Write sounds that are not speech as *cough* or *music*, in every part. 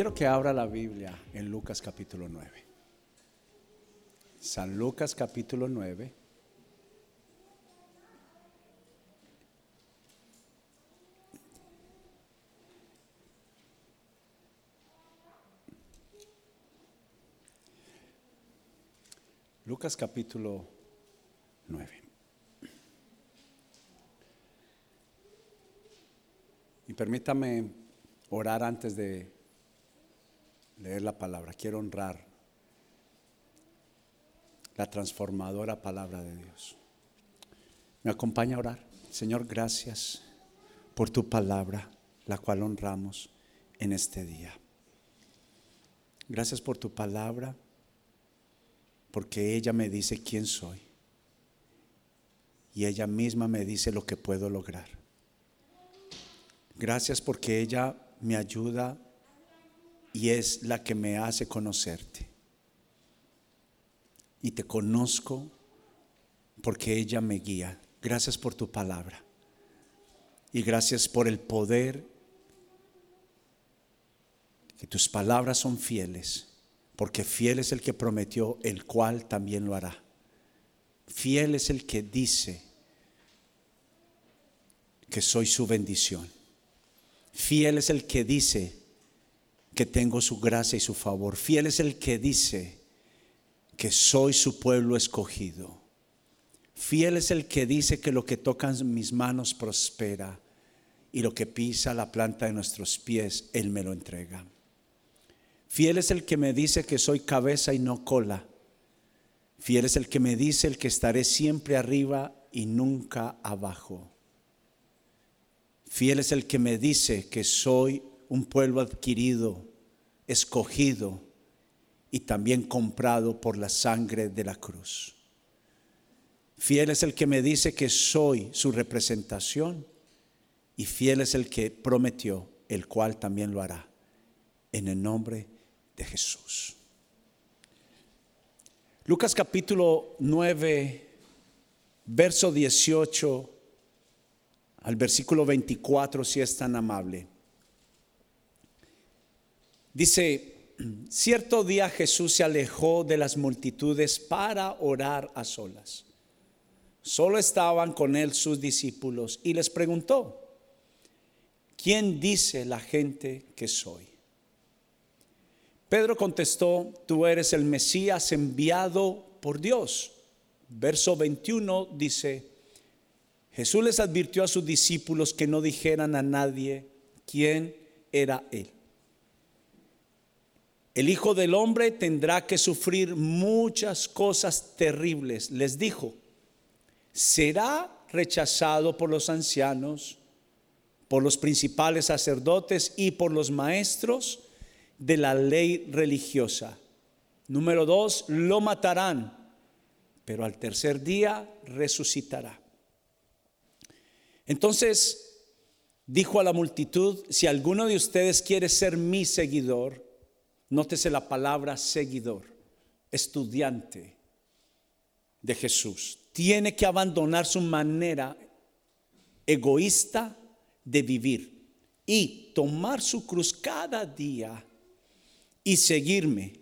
Quiero que abra la Biblia en Lucas capítulo 9. San Lucas capítulo 9. Lucas capítulo 9. Y permítame orar antes de leer la palabra. Quiero honrar la transformadora palabra de Dios. ¿Me acompaña a orar? Señor, gracias por tu palabra, la cual honramos en este día. Gracias por tu palabra porque ella me dice quién soy y ella misma me dice lo que puedo lograr. Gracias porque ella me ayuda y es la que me hace conocerte. Y te conozco porque ella me guía. Gracias por tu palabra. Y gracias por el poder que tus palabras son fieles porque fiel es el que prometió, el cual también lo hará. Fiel es el que dice que soy su bendición. Fiel es el que dice que tengo su gracia y su favor. Fiel es el que dice que soy su pueblo escogido. Fiel es el que dice que lo que tocan mis manos prospera y lo que pisa la planta de nuestros pies, Él me lo entrega. Fiel es el que me dice que soy cabeza y no cola. Fiel es el que me dice el que estaré siempre arriba y nunca abajo. Fiel es el que me dice que soy un pueblo adquirido, escogido y también comprado por la sangre de la cruz. Fiel es el que me dice que soy su representación y fiel es el que prometió, el cual también lo hará. En el nombre de Jesús. Lucas capítulo 9, verso 18 al versículo 24, si es tan amable. Dice, cierto día Jesús se alejó de las multitudes para orar a solas. Solo estaban con él sus discípulos y les preguntó, ¿quién dice la gente que soy? Pedro contestó, tú eres el Mesías enviado por Dios. Verso 21 dice, Jesús les advirtió a sus discípulos que no dijeran a nadie quién era Él. El Hijo del Hombre tendrá que sufrir muchas cosas terribles, les dijo. Será rechazado por los ancianos, por los principales sacerdotes y por los maestros de la ley religiosa. Número dos, lo matarán, pero al tercer día resucitará. Entonces dijo a la multitud, si alguno de ustedes quiere ser mi seguidor, nótese la palabra seguidor, estudiante de Jesús, tiene que abandonar su manera egoísta de vivir y tomar su cruz cada día y seguirme.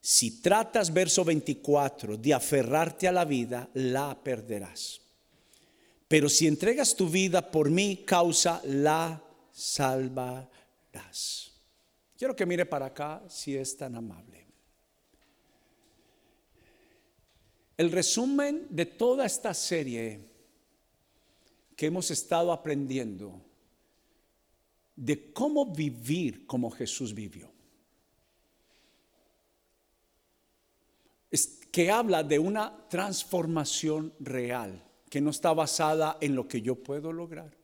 Si tratas, verso 24, de aferrarte a la vida, la perderás. Pero si entregas tu vida por mi causa, la salvarás. Quiero que mire para acá si es tan amable. El resumen de toda esta serie que hemos estado aprendiendo de cómo vivir como Jesús vivió. que habla de una transformación real, que no está basada en lo que yo puedo lograr,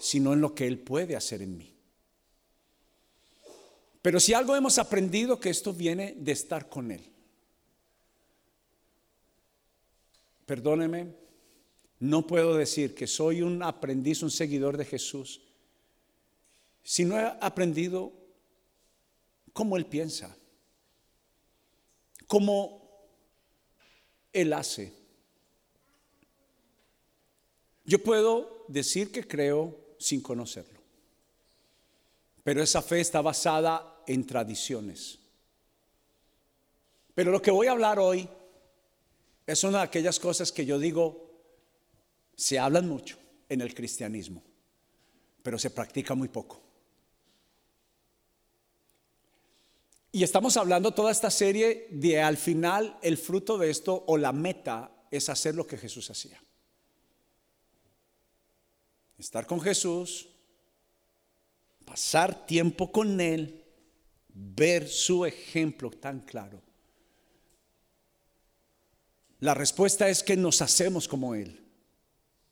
sino en lo que Él puede hacer en mí. Pero si algo hemos aprendido, que esto viene de estar con Él. Perdóneme, no puedo decir que soy un aprendiz, un seguidor de Jesús, si no he aprendido cómo Él piensa, cómo él hace. Yo puedo decir que creo sin conocerlo. pero esa fe está basada en tradiciones. Pero lo que voy a hablar hoy es una de aquellas cosas que yo digo, se hablan mucho en el cristianismo, pero se practica muy poco. Y estamos hablando toda esta serie de al final el fruto de esto o la meta es hacer lo que Jesús hacía. Estar con Jesús, pasar tiempo con Él, ver su ejemplo tan claro. La respuesta es que nos hacemos como Él.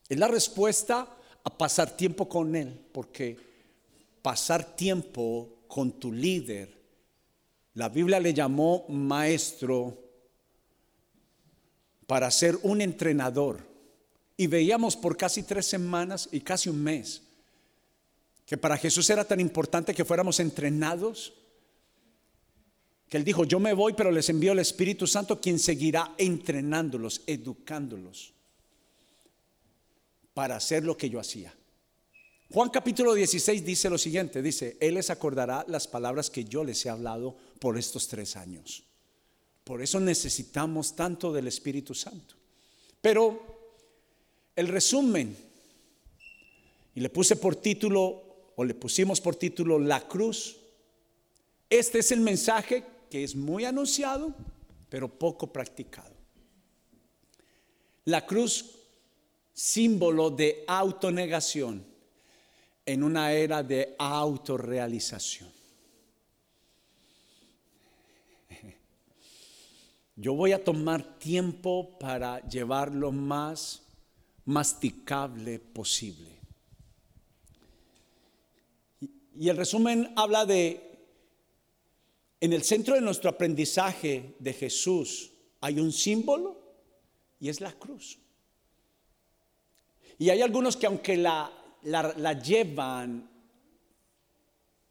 Es la respuesta a pasar tiempo con Él, porque pasar tiempo con tu líder, la Biblia le llamó maestro para ser un entrenador. Y veíamos por casi tres semanas y casi un mes que para Jesús era tan importante que fuéramos entrenados, que Él dijo, yo me voy, pero les envío el Espíritu Santo, quien seguirá entrenándolos, educándolos para hacer lo que yo hacía. Juan capítulo 16 dice lo siguiente, dice, Él les acordará las palabras que yo les he hablado por estos tres años. Por eso necesitamos tanto del Espíritu Santo. Pero el resumen, y le puse por título, o le pusimos por título, La cruz. Este es el mensaje que es muy anunciado, pero poco practicado. La cruz, símbolo de autonegación en una era de autorrealización. *laughs* Yo voy a tomar tiempo para llevar lo más masticable posible. Y el resumen habla de, en el centro de nuestro aprendizaje de Jesús hay un símbolo y es la cruz. Y hay algunos que aunque la, la, llevan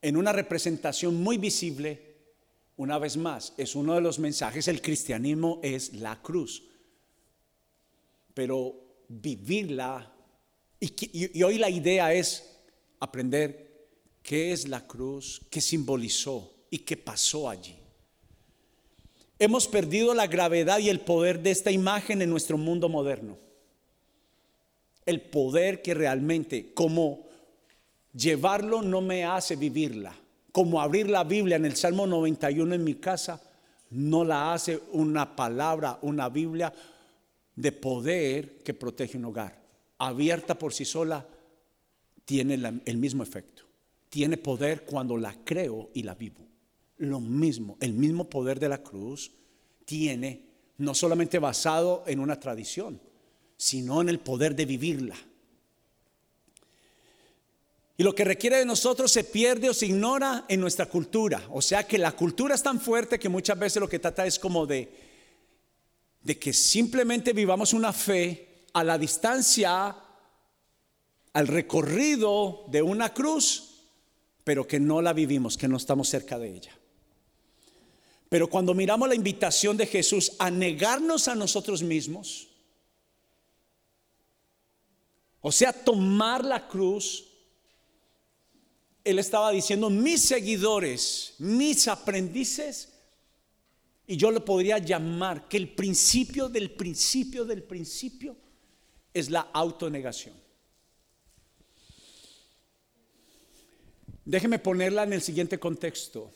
en una representación muy visible, una vez más, es uno de los mensajes, el cristianismo es la cruz. Pero vivirla, y, hoy la idea es aprender qué es la cruz, qué simbolizó y qué pasó allí. Hemos perdido la gravedad y el poder de esta imagen en nuestro mundo moderno. El poder que realmente, como llevarlo no me hace vivirla como abrir la Biblia en el Salmo 91 en mi casa, no la hace una palabra, una Biblia de poder que protege un hogar. Abierta por sí sola, tiene el mismo efecto. Tiene poder cuando la creo y la vivo. Lo mismo, el mismo poder de la cruz tiene, no solamente basado en una tradición, sino en el poder de vivirla. Y lo que requiere de nosotros se pierde o se ignora en nuestra cultura. O sea que la cultura es tan fuerte que muchas veces lo que trata es como de, de que simplemente vivamos una fe a la distancia, al recorrido de una cruz, pero que no la vivimos, que no estamos cerca de ella. Pero cuando miramos la invitación de Jesús a negarnos a nosotros mismos, o sea, tomar la cruz, él estaba diciendo, mis seguidores, mis aprendices, y yo le podría llamar que el principio del principio del principio es la autonegación. Déjeme ponerla en el siguiente contexto.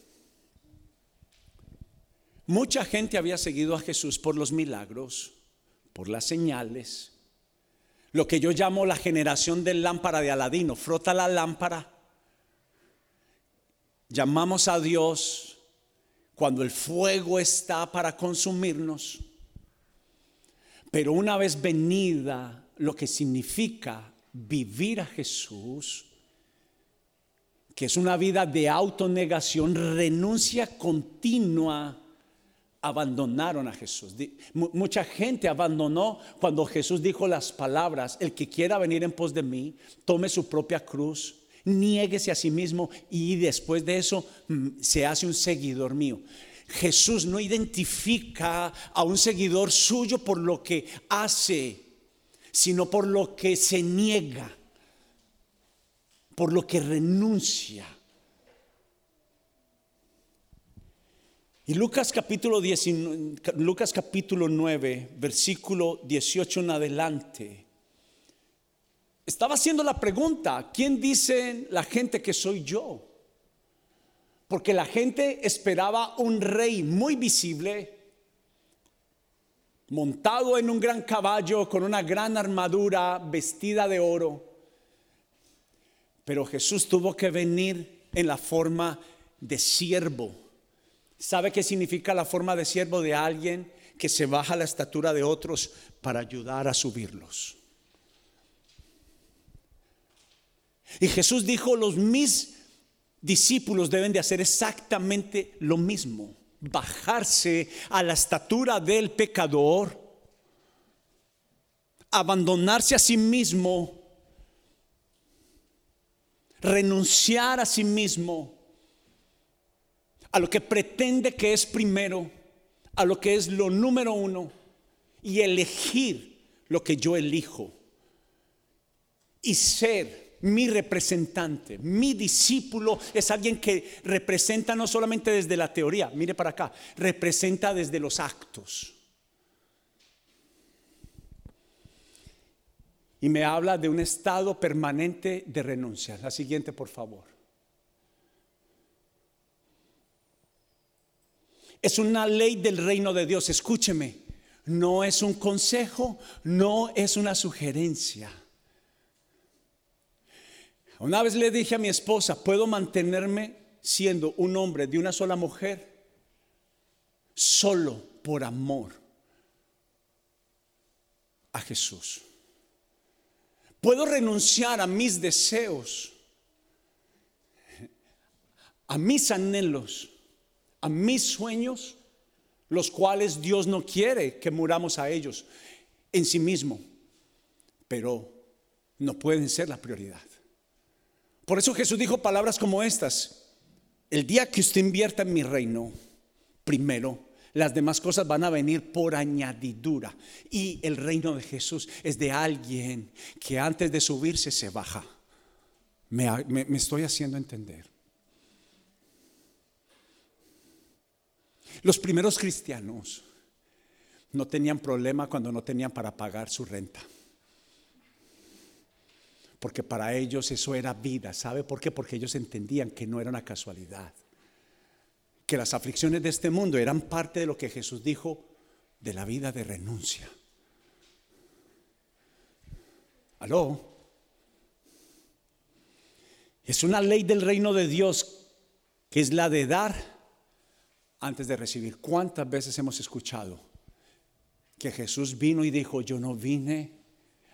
Mucha gente había seguido a Jesús por los milagros, por las señales, lo que yo llamo la generación del lámpara de Aladino. Frota la lámpara Llamamos a Dios cuando el fuego está para consumirnos. Pero una vez venida lo que significa vivir a Jesús, que es una vida de autonegación, renuncia continua, abandonaron a Jesús. Mucha gente abandonó cuando Jesús dijo las palabras, el que quiera venir en pos de mí, tome su propia cruz niéguese a sí mismo y después de eso mm, se hace un seguidor mío. Jesús no identifica a un seguidor suyo por lo que hace, sino por lo que se niega, por lo que renuncia. Y Lucas capítulo, 19, Lucas capítulo 9, versículo 18 en adelante, estaba haciendo la pregunta, ¿quién dice la gente que soy yo? Porque la gente esperaba un rey muy visible, montado en un gran caballo, con una gran armadura, vestida de oro. Pero Jesús tuvo que venir en la forma de siervo. ¿Sabe qué significa la forma de siervo de alguien que se baja la estatura de otros para ayudar a subirlos? Y Jesús dijo, los mis discípulos deben de hacer exactamente lo mismo, bajarse a la estatura del pecador, abandonarse a sí mismo, renunciar a sí mismo, a lo que pretende que es primero, a lo que es lo número uno, y elegir lo que yo elijo, y ser mi representante, mi discípulo es alguien que representa no solamente desde la teoría, mire para acá, representa desde los actos. Y me habla de un estado permanente de renuncia. La siguiente, por favor. Una ley del reino de Dios. Escúcheme, no es un consejo, no es una sugerencia una vez le dije a mi esposa, ¿puedo mantenerme siendo un hombre de una sola mujer? Solo por amor a Jesús. Puedo renunciar a mis deseos, a mis anhelos, a mis sueños, los cuales Dios no quiere que muramos a ellos en sí mismo, pero no pueden ser la prioridad. Por eso Jesús dijo palabras como estas. El día que usted invierta en mi reino, primero, las demás cosas van a venir por añadidura. Y el reino de Jesús es de alguien que antes de subirse se baja. Me, estoy haciendo entender. Los primeros cristianos no tenían problema cuando no tenían para pagar su renta porque para ellos eso era vida. ¿Sabe por qué? Porque ellos entendían que no era una casualidad, que las aflicciones de este mundo eran parte de lo que Jesús dijo de la vida de renuncia. ¿Aló? Es una ley del reino de Dios que es la de dar antes de recibir. ¿Cuántas veces hemos escuchado que Jesús vino y dijo, yo no vine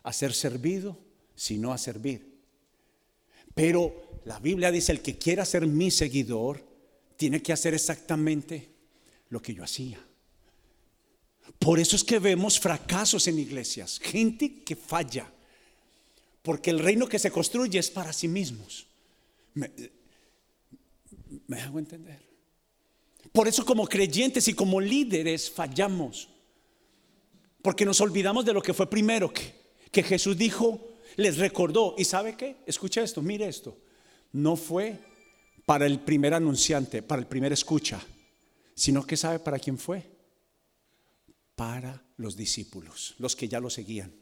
a ser servido, sino a servir. Pero la Biblia dice, el que quiera ser mi seguidor, tiene que hacer exactamente lo que yo hacía. Por eso es que vemos fracasos en iglesias, gente que falla, porque el reino que se construye es para sí mismos. ¿Me, me hago entender? Por eso como creyentes y como líderes fallamos, porque nos olvidamos de lo que fue primero, que, Jesús dijo, les recordó. ¿Y sabe qué? Escucha esto, mire esto. No fue para el primer anunciante, para el primer escucha, sino que sabe para quién fue. Para los discípulos, los que ya lo seguían.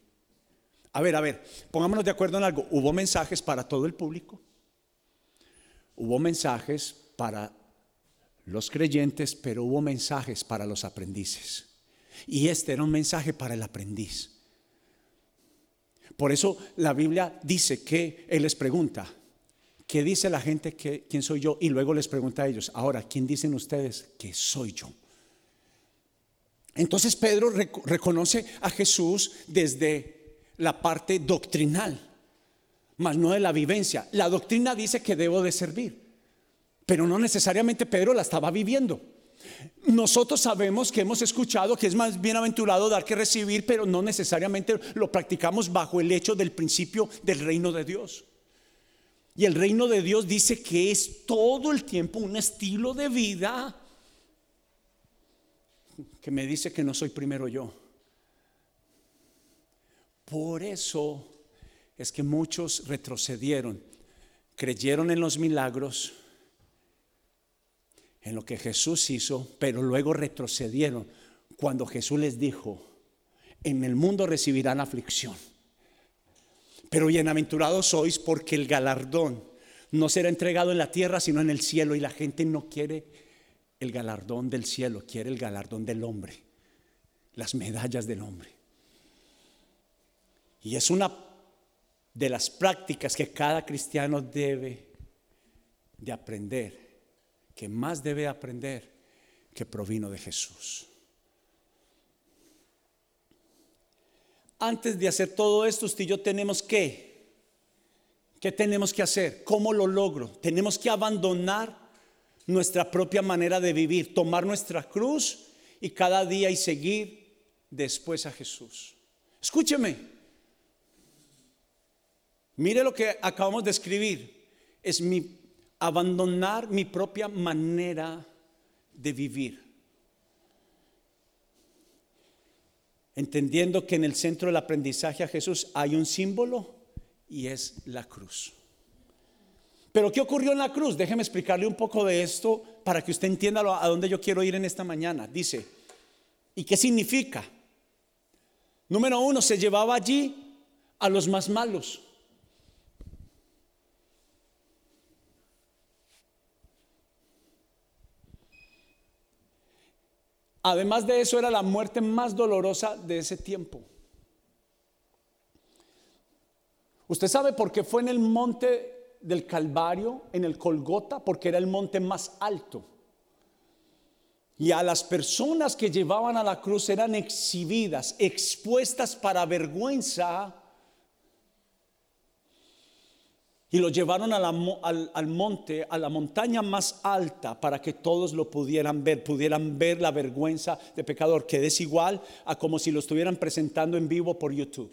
A ver, a ver, pongámonos de acuerdo en algo. Hubo mensajes para todo el público. Hubo mensajes para los creyentes, pero hubo mensajes para los aprendices. Y este era un mensaje para el aprendiz. Por eso la Biblia dice que Él les pregunta, ¿qué dice la gente que quién soy yo? Y luego les pregunta a ellos, ahora, ¿quién dicen ustedes que soy yo? Entonces Pedro reconoce a Jesús desde la parte doctrinal, más no de la vivencia. La doctrina dice que debo de servir, pero no necesariamente Pedro la estaba viviendo. Nosotros sabemos que hemos escuchado que es más bienaventurado dar que recibir, pero no necesariamente lo practicamos bajo el hecho del principio del reino de Dios. Y el reino de Dios dice que es todo el tiempo un estilo de vida que me dice que no soy primero yo. Por eso es que muchos retrocedieron, creyeron en los milagros, en lo que Jesús hizo, pero luego retrocedieron cuando Jesús les dijo, en el mundo recibirán aflicción. Pero bienaventurados sois porque el galardón no será entregado en la tierra, sino en el cielo. Y la gente no quiere el galardón del cielo, quiere el galardón del hombre, las medallas del hombre. Y es una de las prácticas que cada cristiano debe de aprender, que más debe aprender, que provino de Jesús. Antes de hacer todo esto, usted y yo tenemos que ¿Qué tenemos que hacer? ¿Cómo lo logro? Tenemos que abandonar nuestra propia manera de vivir, tomar nuestra cruz y cada día y seguir después a Jesús. Escúcheme. Mire lo que acabamos de escribir. Es mi abandonar mi propia manera de vivir. Entendiendo que en el centro del aprendizaje a Jesús hay un símbolo y es la cruz. Pero ¿qué ocurrió en la cruz? Déjeme explicarle un poco de esto para que usted entienda a dónde yo quiero ir en esta mañana. Dice, ¿y qué significa? Número uno, se llevaba allí a los más malos. Además de eso, era la muerte más dolorosa de ese tiempo. ¿Usted sabe por qué fue en el monte del Calvario, en el Colgota? Porque era el monte más alto. Y a las personas que llevaban a la cruz eran exhibidas, expuestas para vergüenza. Y lo llevaron al, al monte, a la montaña más alta, para que todos lo pudieran ver, pudieran ver la vergüenza de pecador, que es igual a como si lo estuvieran presentando en vivo por YouTube.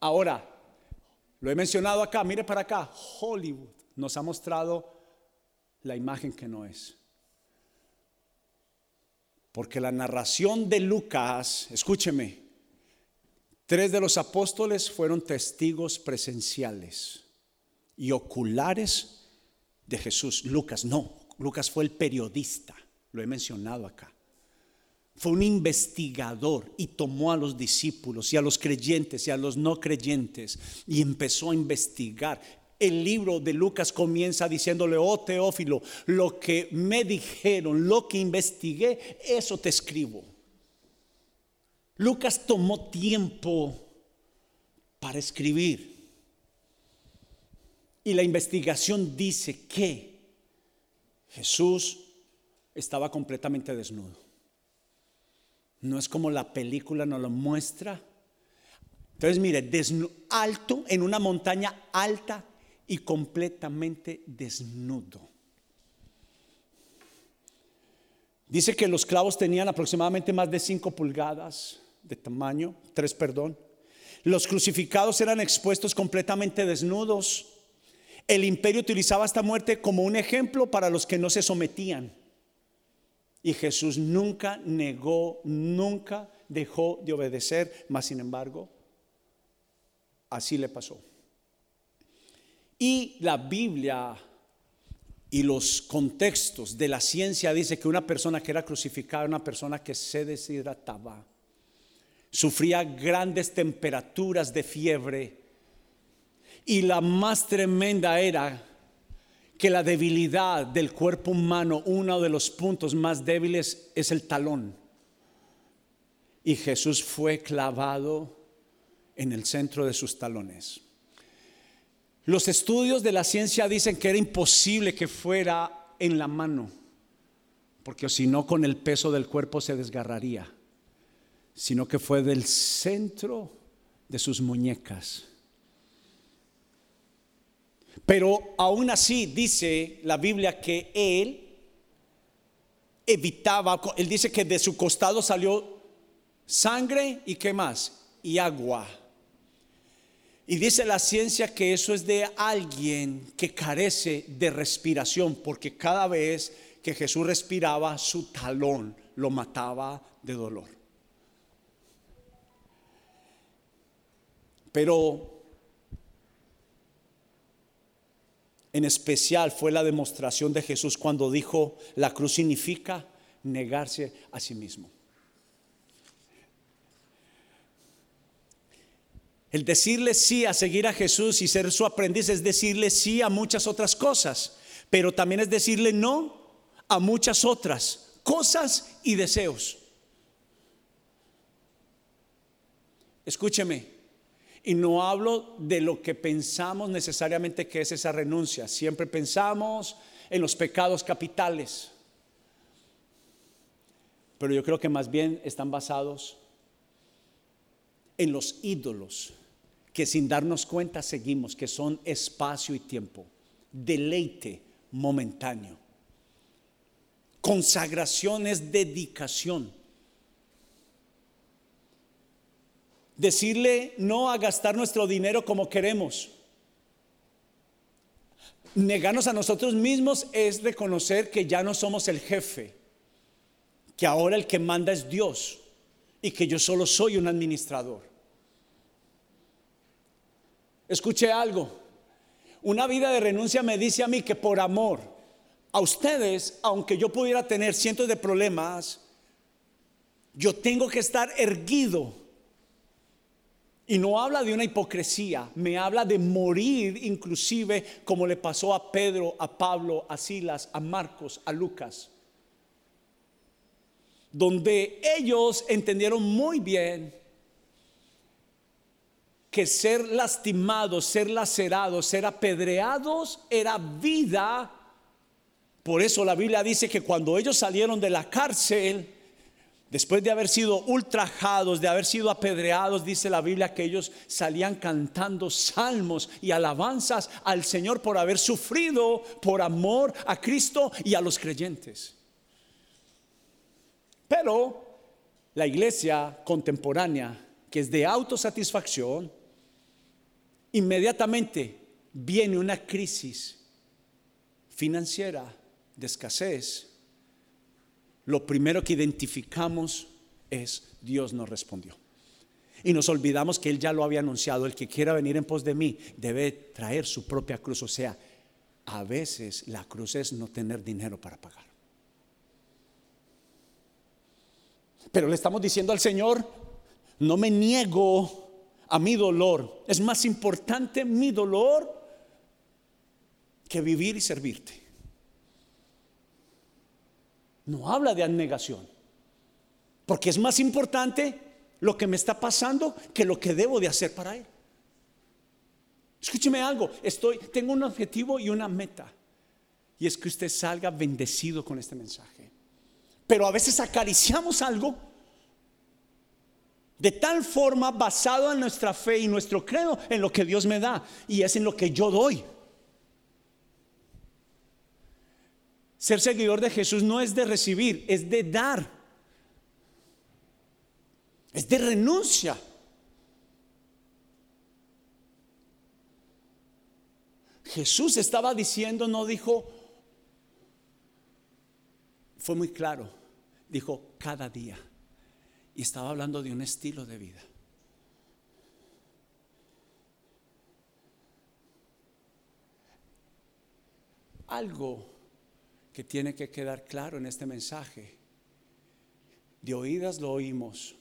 Ahora, lo he mencionado acá, mire para acá, Hollywood nos ha mostrado la imagen que no es. Porque la narración de Lucas, escúcheme, tres de los apóstoles fueron testigos presenciales y oculares de Jesús. Lucas no, Lucas fue el periodista, lo he mencionado acá fue un investigador y tomó a los discípulos y a los creyentes y a los no creyentes y empezó a investigar. El libro de Lucas comienza diciéndole, oh Teófilo, lo que me dijeron, lo que investigué, eso te escribo. Lucas tomó tiempo para escribir. Y la investigación dice que Jesús estaba completamente desnudo. No es como la película nos lo muestra. Entonces, mire, alto, en una montaña alta y completamente desnudo. Dice que los clavos tenían aproximadamente más de 5 pulgadas de tamaño, 3, perdón. Los crucificados eran expuestos completamente desnudos. El imperio utilizaba esta muerte como un ejemplo para los que no se sometían. Y Jesús nunca negó, nunca dejó de obedecer, mas sin embargo, así le pasó. Y la Biblia y los contextos de la ciencia dice que una persona que era crucificada una persona que se deshidrataba, sufría grandes temperaturas de fiebre y la más tremenda era que la debilidad del cuerpo humano, uno de los puntos más débiles es el talón. Y Jesús fue clavado en el centro de sus talones. Los estudios de la ciencia dicen que era imposible que fuera en la mano, porque si no con el peso del cuerpo se desgarraría, sino que fue del centro de sus muñecas pero aún así dice la Biblia que él evitaba, él dice que de su costado salió sangre y qué más, y agua. Y dice la ciencia que eso es de alguien que carece de respiración, porque cada vez que Jesús respiraba, su talón lo mataba de dolor. Pero en especial fue la demostración de Jesús cuando dijo, la cruz significa negarse a sí mismo. El decirle sí a seguir a Jesús y ser su aprendiz es decirle sí a muchas otras cosas, pero también es decirle no a muchas otras cosas y deseos. Escúcheme, y no hablo de lo que pensamos necesariamente que es esa renuncia. Siempre pensamos en los pecados capitales. Pero yo creo que más bien están basados en los ídolos que sin darnos cuenta seguimos, que son espacio y tiempo, deleite momentáneo. Consagración es dedicación. Decirle no a gastar nuestro dinero como queremos. Negarnos a nosotros mismos es reconocer que ya no somos el jefe, que ahora el que manda es Dios y que yo solo soy un administrador. Escuché algo. Una vida de renuncia me dice a mí que por amor a ustedes, aunque yo pudiera tener cientos de problemas, yo tengo que estar erguido. Y no habla de una hipocresía, me habla de morir inclusive como le pasó a Pedro, a Pablo, a Silas, a Marcos, a Lucas. Donde ellos entendieron muy bien que ser lastimados, ser lacerados, ser apedreados era vida. Por eso la Biblia dice que cuando ellos salieron de la cárcel, después de haber sido ultrajados, de haber sido apedreados, dice la Biblia que ellos salían cantando salmos y alabanzas al Señor por haber sufrido por amor a Cristo y a los creyentes. Pero la iglesia contemporánea, que es de autosatisfacción, inmediatamente viene una crisis financiera de escasez, lo primero que identificamos es Dios nos respondió. Y nos olvidamos que Él ya lo había anunciado, el que quiera venir en pos de mí debe traer su propia cruz. O sea, a veces la cruz es no tener dinero para pagar. Pero le estamos diciendo al Señor, no me niego a mi dolor. Es más importante mi dolor que vivir y servirte. No habla de abnegación, porque es más importante lo que me está pasando que lo que debo de hacer para él. Escúcheme algo, estoy tengo un objetivo y una meta, y es que usted salga bendecido con este mensaje. Pero a veces acariciamos algo de tal forma basado en nuestra fe y nuestro credo en lo que Dios me da y es en lo que yo doy. Ser seguidor de Jesús no es de recibir, es de dar. Es de renuncia. Jesús estaba diciendo, no dijo, fue muy claro, dijo cada día. Y estaba hablando de un estilo de vida. Algo que tiene que quedar claro en este mensaje. De oídas lo oímos.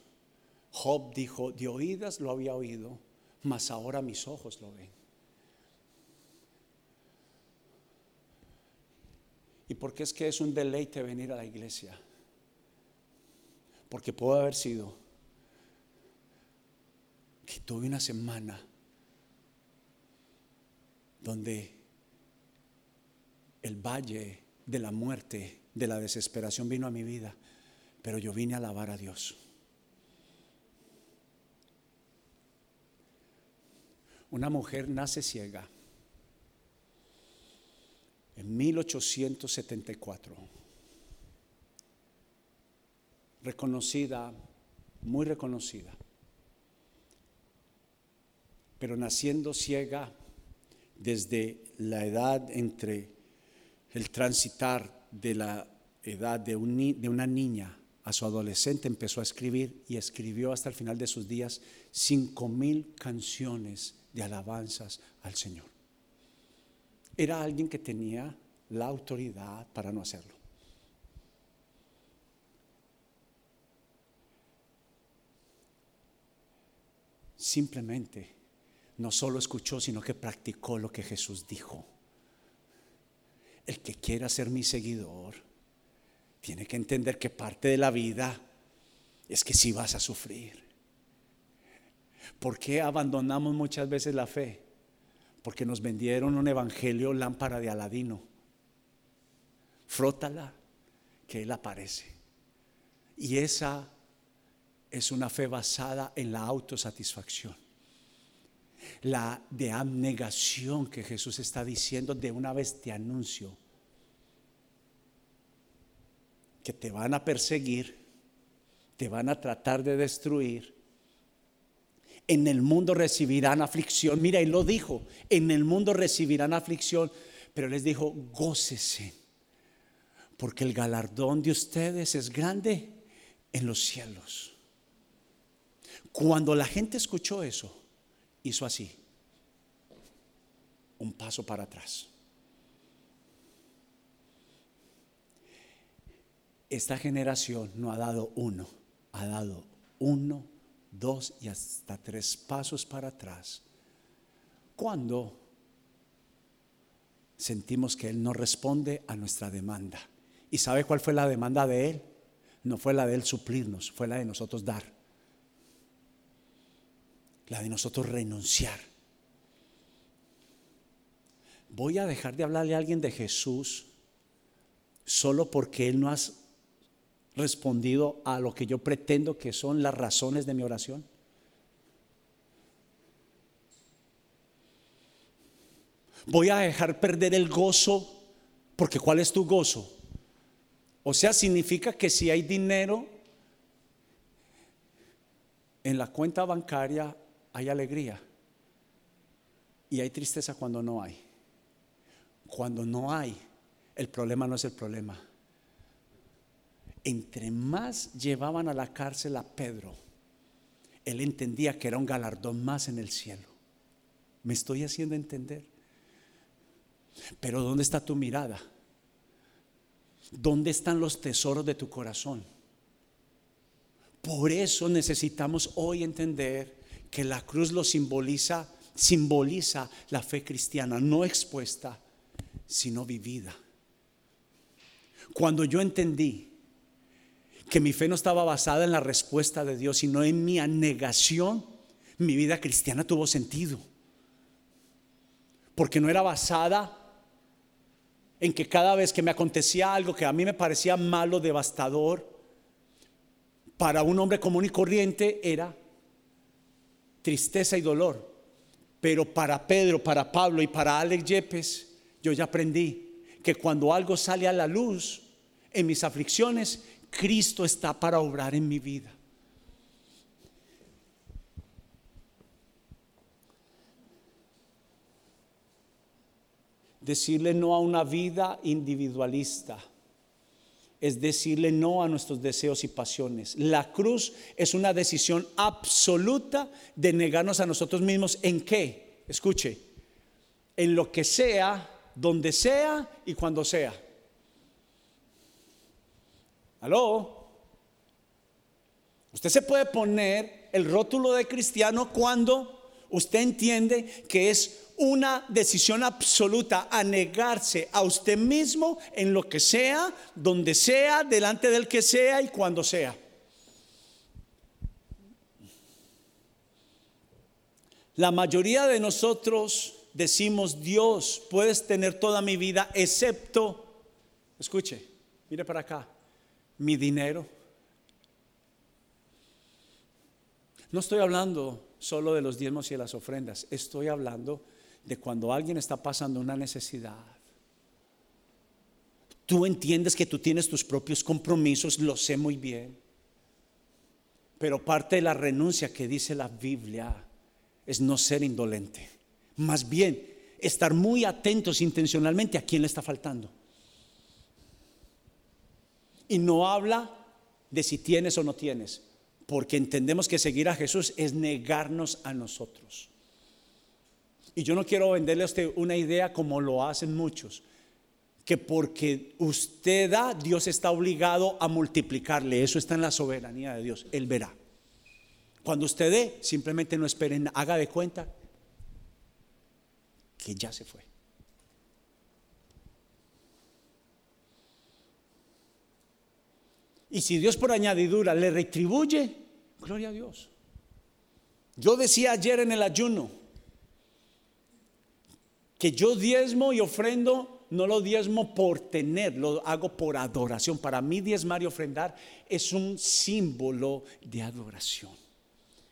Job dijo, de oídas lo había oído, mas ahora mis ojos lo ven. ¿Y por qué es que es un deleite venir a la iglesia? Porque puede haber sido que tuve una semana donde el valle de la muerte, de la desesperación vino a mi vida, pero yo vine a alabar a Dios. Una mujer nace ciega en 1874 reconocida, muy reconocida, pero naciendo ciega desde la edad entre el transitar de la edad de, una niña a su adolescente empezó a escribir y escribió hasta el final de sus días cinco mil canciones de alabanzas al Señor. Era alguien que tenía la autoridad para no hacerlo. Simplemente no solo escuchó, sino que practicó lo que Jesús dijo. El que quiera ser mi seguidor tiene que entender que parte de la vida es que sí vas a sufrir. ¿Por qué abandonamos muchas veces la fe? Porque nos vendieron un evangelio lámpara de Aladino. Frótala, que Él aparece. Y esa es una fe basada en la autosatisfacción. La de abnegación que Jesús está diciendo de una vez te anuncio que te van a perseguir, te van a tratar de destruir. En el mundo recibirán aflicción. Mira, y lo dijo, en el mundo recibirán aflicción, pero les dijo, gócese, porque el galardón de ustedes es grande en los cielos. Cuando la gente escuchó eso, hizo así, un paso para atrás. esta generación no ha dado uno, ha dado uno, dos y hasta tres pasos para atrás. Cuando sentimos que Él no responde a nuestra demanda. ¿Y sabe cuál fue la demanda de Él? No fue la de Él suplirnos, fue la de nosotros dar. La de nosotros renunciar. Voy a dejar de hablarle a alguien de Jesús solo porque Él no ha respondido a lo que yo pretendo que son las razones de mi oración? Voy a dejar perder el gozo, porque ¿cuál es tu gozo? O sea, significa que si hay dinero en la cuenta bancaria, hay alegría. Y hay tristeza cuando no hay. Cuando no hay, el problema no es el problema entre más llevaban a la cárcel a Pedro, él entendía que era un galardón más en el cielo. ¿Me estoy haciendo entender? Pero ¿dónde está tu mirada? ¿Dónde están los tesoros de tu corazón? Por eso necesitamos hoy entender que la cruz lo simboliza, simboliza la fe cristiana, no expuesta, sino vivida. Cuando yo entendí que mi fe no estaba basada en la respuesta de Dios, sino en mi negación, mi vida cristiana tuvo sentido. Porque no era basada en que cada vez que me acontecía algo que a mí me parecía malo, devastador, para un hombre común y corriente era tristeza y dolor. Pero para Pedro, para Pablo y para Alex Yepes, yo ya aprendí que cuando algo sale a la luz en mis aflicciones, Cristo está para obrar en mi vida. Decirle no a una vida individualista es decirle no a nuestros deseos y pasiones. La cruz es una decisión absoluta de negarnos a nosotros mismos en qué? Escuche, en lo que sea, donde sea y cuando sea. ¿Aló? Usted se puede poner el rótulo de cristiano cuando usted entiende que es una decisión absoluta a negarse a usted mismo en lo que sea, donde sea, delante del que sea y cuando sea. La mayoría de nosotros decimos, Dios, puedes tener toda mi vida, excepto, escuche, mire para acá, mi dinero. No estoy hablando solo de los diezmos y de las ofrendas, estoy hablando de cuando alguien está pasando una necesidad. Tú entiendes que tú tienes tus propios compromisos, lo sé muy bien. Pero parte de la renuncia que dice la Biblia es no ser indolente. Más bien, estar muy atentos intencionalmente a quién le está faltando. Y no habla de si tienes o no tienes, porque entendemos que seguir a Jesús es negarnos a nosotros. Y yo no quiero venderle a usted una idea como lo hacen muchos, que porque usted da, Dios está obligado a multiplicarle. Eso está en la soberanía de Dios. Él verá. Cuando usted dé, simplemente no esperen, haga de cuenta que ya se fue. Y si Dios por añadidura le retribuye, gloria a Dios. Yo decía ayer en el ayuno que yo diezmo y ofrendo, no lo diezmo por tener, lo hago por adoración. Para mí diezmar y ofrendar es un símbolo de adoración.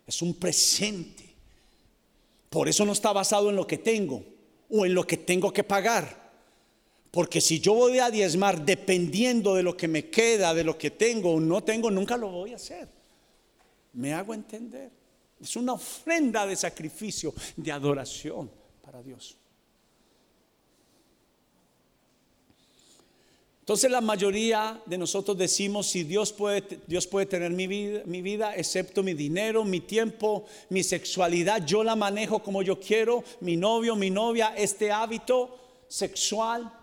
Es un presente. Por eso no está basado en lo que tengo o en lo que tengo que pagar. Porque si yo voy a diezmar dependiendo de lo que me queda, de lo que tengo o no tengo, nunca lo voy a hacer. Me hago entender. Es una ofrenda de sacrificio, de adoración para Dios. Entonces la mayoría de nosotros decimos, si Dios puede, Dios puede tener mi vida, mi vida, excepto mi dinero, mi tiempo, mi sexualidad, yo la manejo como yo quiero, mi novio, mi novia, este hábito sexual,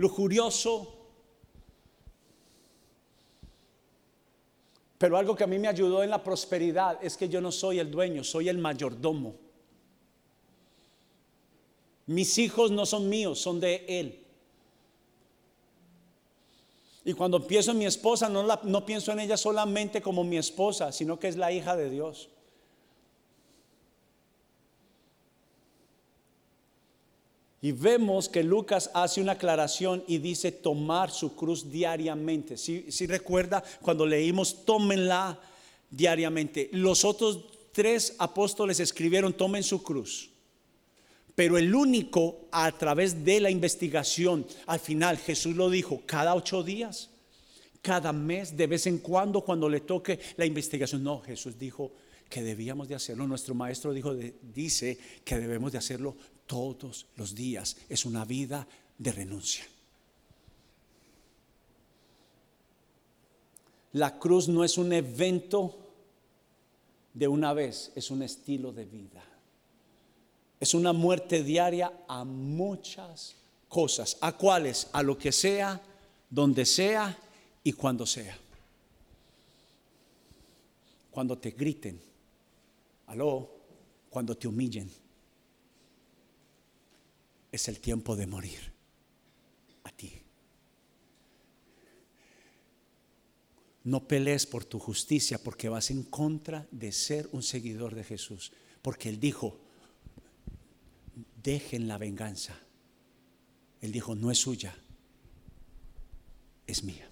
lujurioso. Pero algo que a mí me ayudó en la prosperidad es que yo no soy el dueño, soy el mayordomo. Mis hijos no son míos, son de Él. Y cuando pienso en mi esposa, no, no pienso en ella solamente como mi esposa, sino que es la hija de Dios. Y vemos que Lucas hace una aclaración y dice tomar su cruz diariamente. Si, recuerda cuando leímos, tómenla diariamente. Los otros tres apóstoles escribieron, tomen su cruz. Pero el único a través de la investigación, al final Jesús lo dijo, cada ocho días, cada mes, de vez en cuando, cuando le toque la investigación. No, Jesús dijo que debíamos de hacerlo. Nuestro maestro dijo, dice que debemos de hacerlo todos los días. Es una vida de renuncia. La cruz no es un evento de una vez, es un estilo de vida. Es una muerte diaria a muchas cosas. ¿A cuáles? A lo que sea, donde sea y cuando sea. Cuando te griten, aló, cuando te humillen es el tiempo de morir a ti. No pelees por tu justicia porque vas en contra de ser un seguidor de Jesús. Porque Él dijo, dejen la venganza. Él dijo, no es suya, es mía.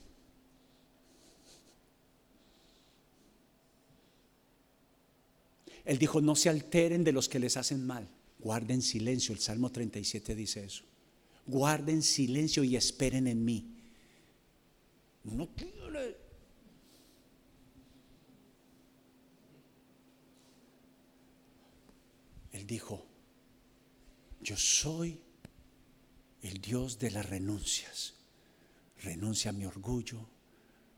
Él dijo, no se alteren de los que les hacen mal. Guarden silencio, el Salmo 37 dice eso. Guarden silencio y esperen en mí. No Él dijo, yo soy el Dios de las renuncias. Renuncia a mi orgullo,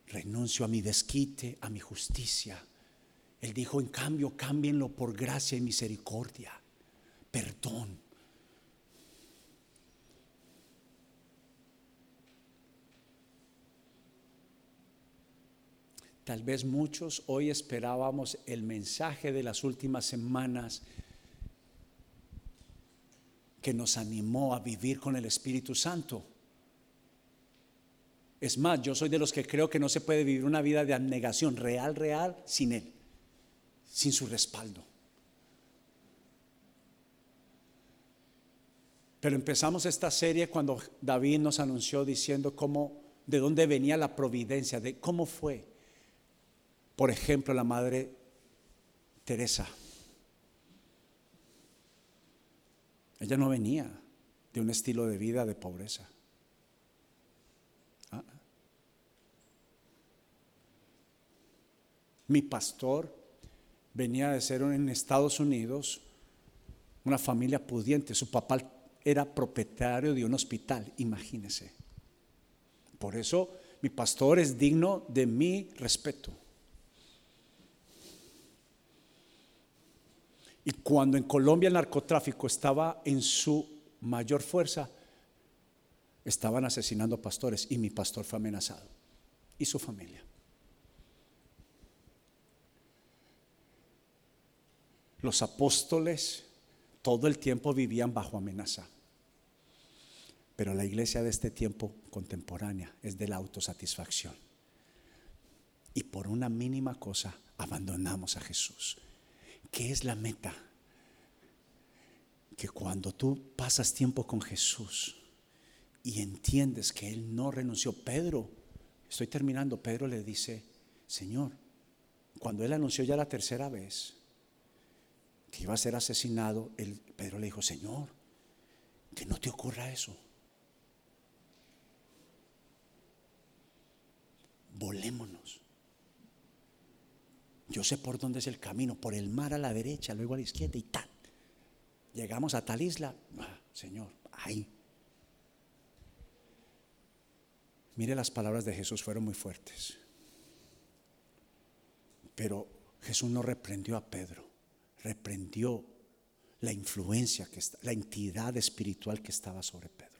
renuncio a mi desquite, a mi justicia. Él dijo, en cambio, cámbienlo por gracia y misericordia perdón. Tal vez muchos hoy esperábamos el mensaje de las últimas semanas que nos animó a vivir con el Espíritu Santo. Es más, yo soy de los que creo que no se puede vivir una vida de abnegación real, real, sin Él, sin su respaldo. Pero empezamos esta serie cuando David nos anunció diciendo cómo, de dónde venía la providencia, de cómo fue. Por ejemplo, la madre Teresa. Ella no venía de un estilo de vida de pobreza. Ah. Mi pastor venía de ser en Estados Unidos una familia pudiente. Su papá era propietario de un hospital, imagínese. Por eso mi pastor es digno de mi respeto. Y cuando en Colombia el narcotráfico estaba en su mayor fuerza, estaban asesinando pastores y mi pastor fue amenazado y su familia. Los apóstoles todo el tiempo vivían bajo amenaza. Pero la iglesia de este tiempo contemporánea es de la autosatisfacción. Y por una mínima cosa abandonamos a Jesús. ¿Qué es la meta? Que cuando tú pasas tiempo con Jesús y entiendes que Él no renunció, Pedro, estoy terminando, Pedro le dice, Señor, cuando Él anunció ya la tercera vez que iba a ser asesinado, Pedro le dijo, Señor, que no te ocurra eso. Volémonos. Yo sé por dónde es el camino, por el mar a la derecha, luego a la izquierda y tal. Llegamos a tal isla, ah, Señor, ahí. Mire las palabras de Jesús fueron muy fuertes. Pero Jesús no reprendió a Pedro, reprendió la influencia que está, la entidad espiritual que estaba sobre Pedro.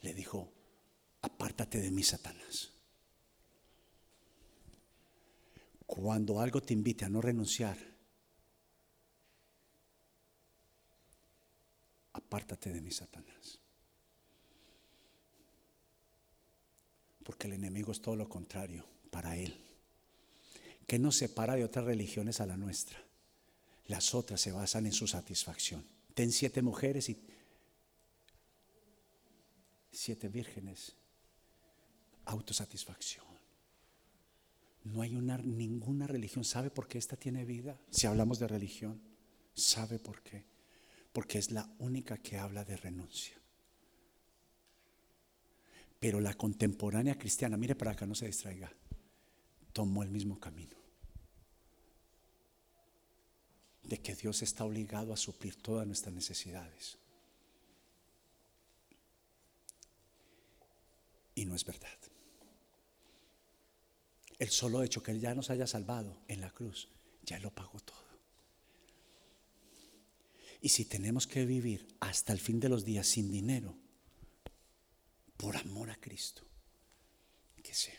Le dijo, apártate de mí, Satanás. Cuando algo te invite a no renunciar, apártate de mí, Satanás. Porque el enemigo es todo lo contrario para él. Que nos separa de otras religiones a la nuestra. Las otras se basan en su satisfacción. Ten siete mujeres y siete vírgenes. Autosatisfacción. No hay una, ninguna religión. ¿Sabe por qué esta tiene vida? Si hablamos de religión, ¿sabe por qué? Porque es la única que habla de renuncia. Pero la contemporánea cristiana, mire para acá, no se distraiga, tomó el mismo camino. De que Dios está obligado a suplir todas nuestras necesidades. Y no es verdad. El solo hecho que Él ya nos haya salvado en la cruz, ya lo pagó todo. Y si tenemos que vivir hasta el fin de los días sin dinero, por amor a Cristo, que sea.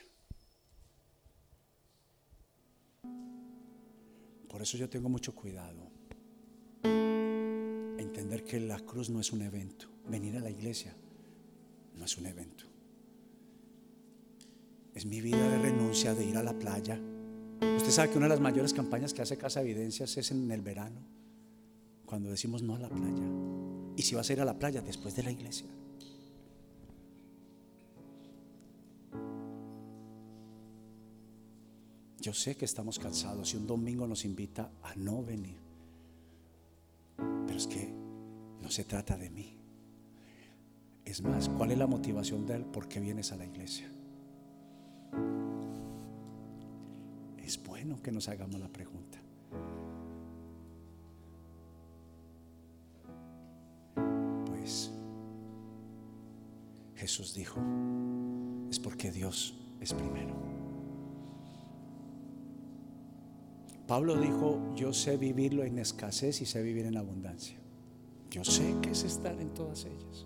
Por eso yo tengo mucho cuidado. Entender que la cruz no es un evento. Venir a la iglesia no es un evento. Es mi vida de renuncia, de ir a la playa. Usted sabe que una de las mayores campañas que hace Casa Evidencias es en el verano, cuando decimos no a la playa. Y si vas a ir a la playa después de la iglesia. Yo sé que estamos cansados y un domingo nos invita a no venir. Pero es que se trata de mí. Es más, ¿cuál es la motivación de él? ¿Por qué vienes a la iglesia? Es bueno que nos hagamos la pregunta. Pues Jesús dijo, es porque Dios es primero. Pablo dijo, yo sé vivirlo en escasez y sé vivir en abundancia. Yo sé que es estar en todas ellas.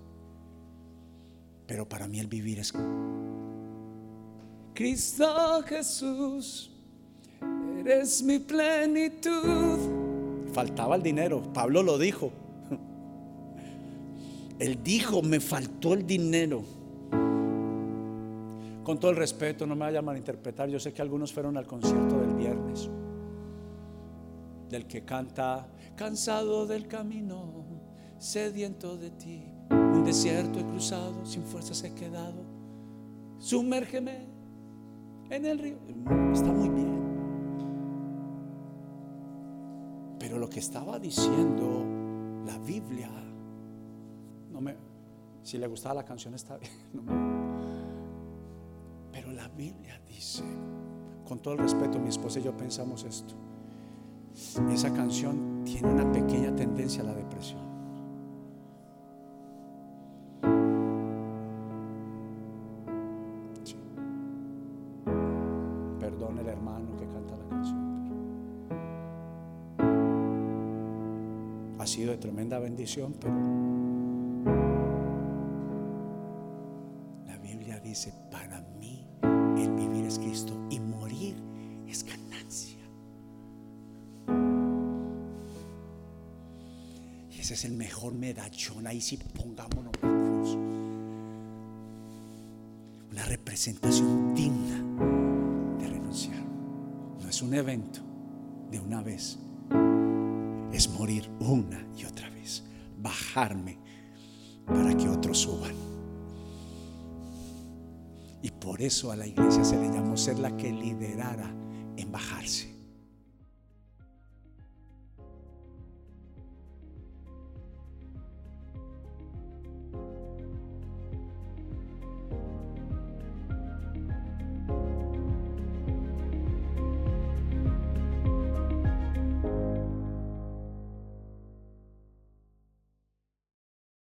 Pero para mí el vivir es Cristo Jesús, eres mi plenitud. Faltaba el dinero, Pablo lo dijo. *laughs* Él dijo, me faltó el dinero. Con todo el respeto, no me vaya a malinterpretar, yo sé que algunos fueron al concierto del viernes, del que canta, cansado del camino, sediento de ti, un desierto he cruzado, sin fuerzas he quedado, sumérgeme en el río. Está muy bien. Pero lo que estaba diciendo la Biblia, no me, si le gustaba la canción está bien. *laughs* pero la Biblia dice, con todo el respeto, mi esposa y yo pensamos esto. Esa canción tiene una pequeña tendencia a la depresión. Ha sido de tremenda bendición, pero la Biblia dice, para mí el vivir es Cristo y morir es ganancia. Y ese es el mejor medallón, ahí sí pongámonos la cruz. Una representación es un evento de una vez es morir una y otra vez, bajarme para que otros suban. Y por eso a la iglesia se le llamó ser la que liderara en bajarse.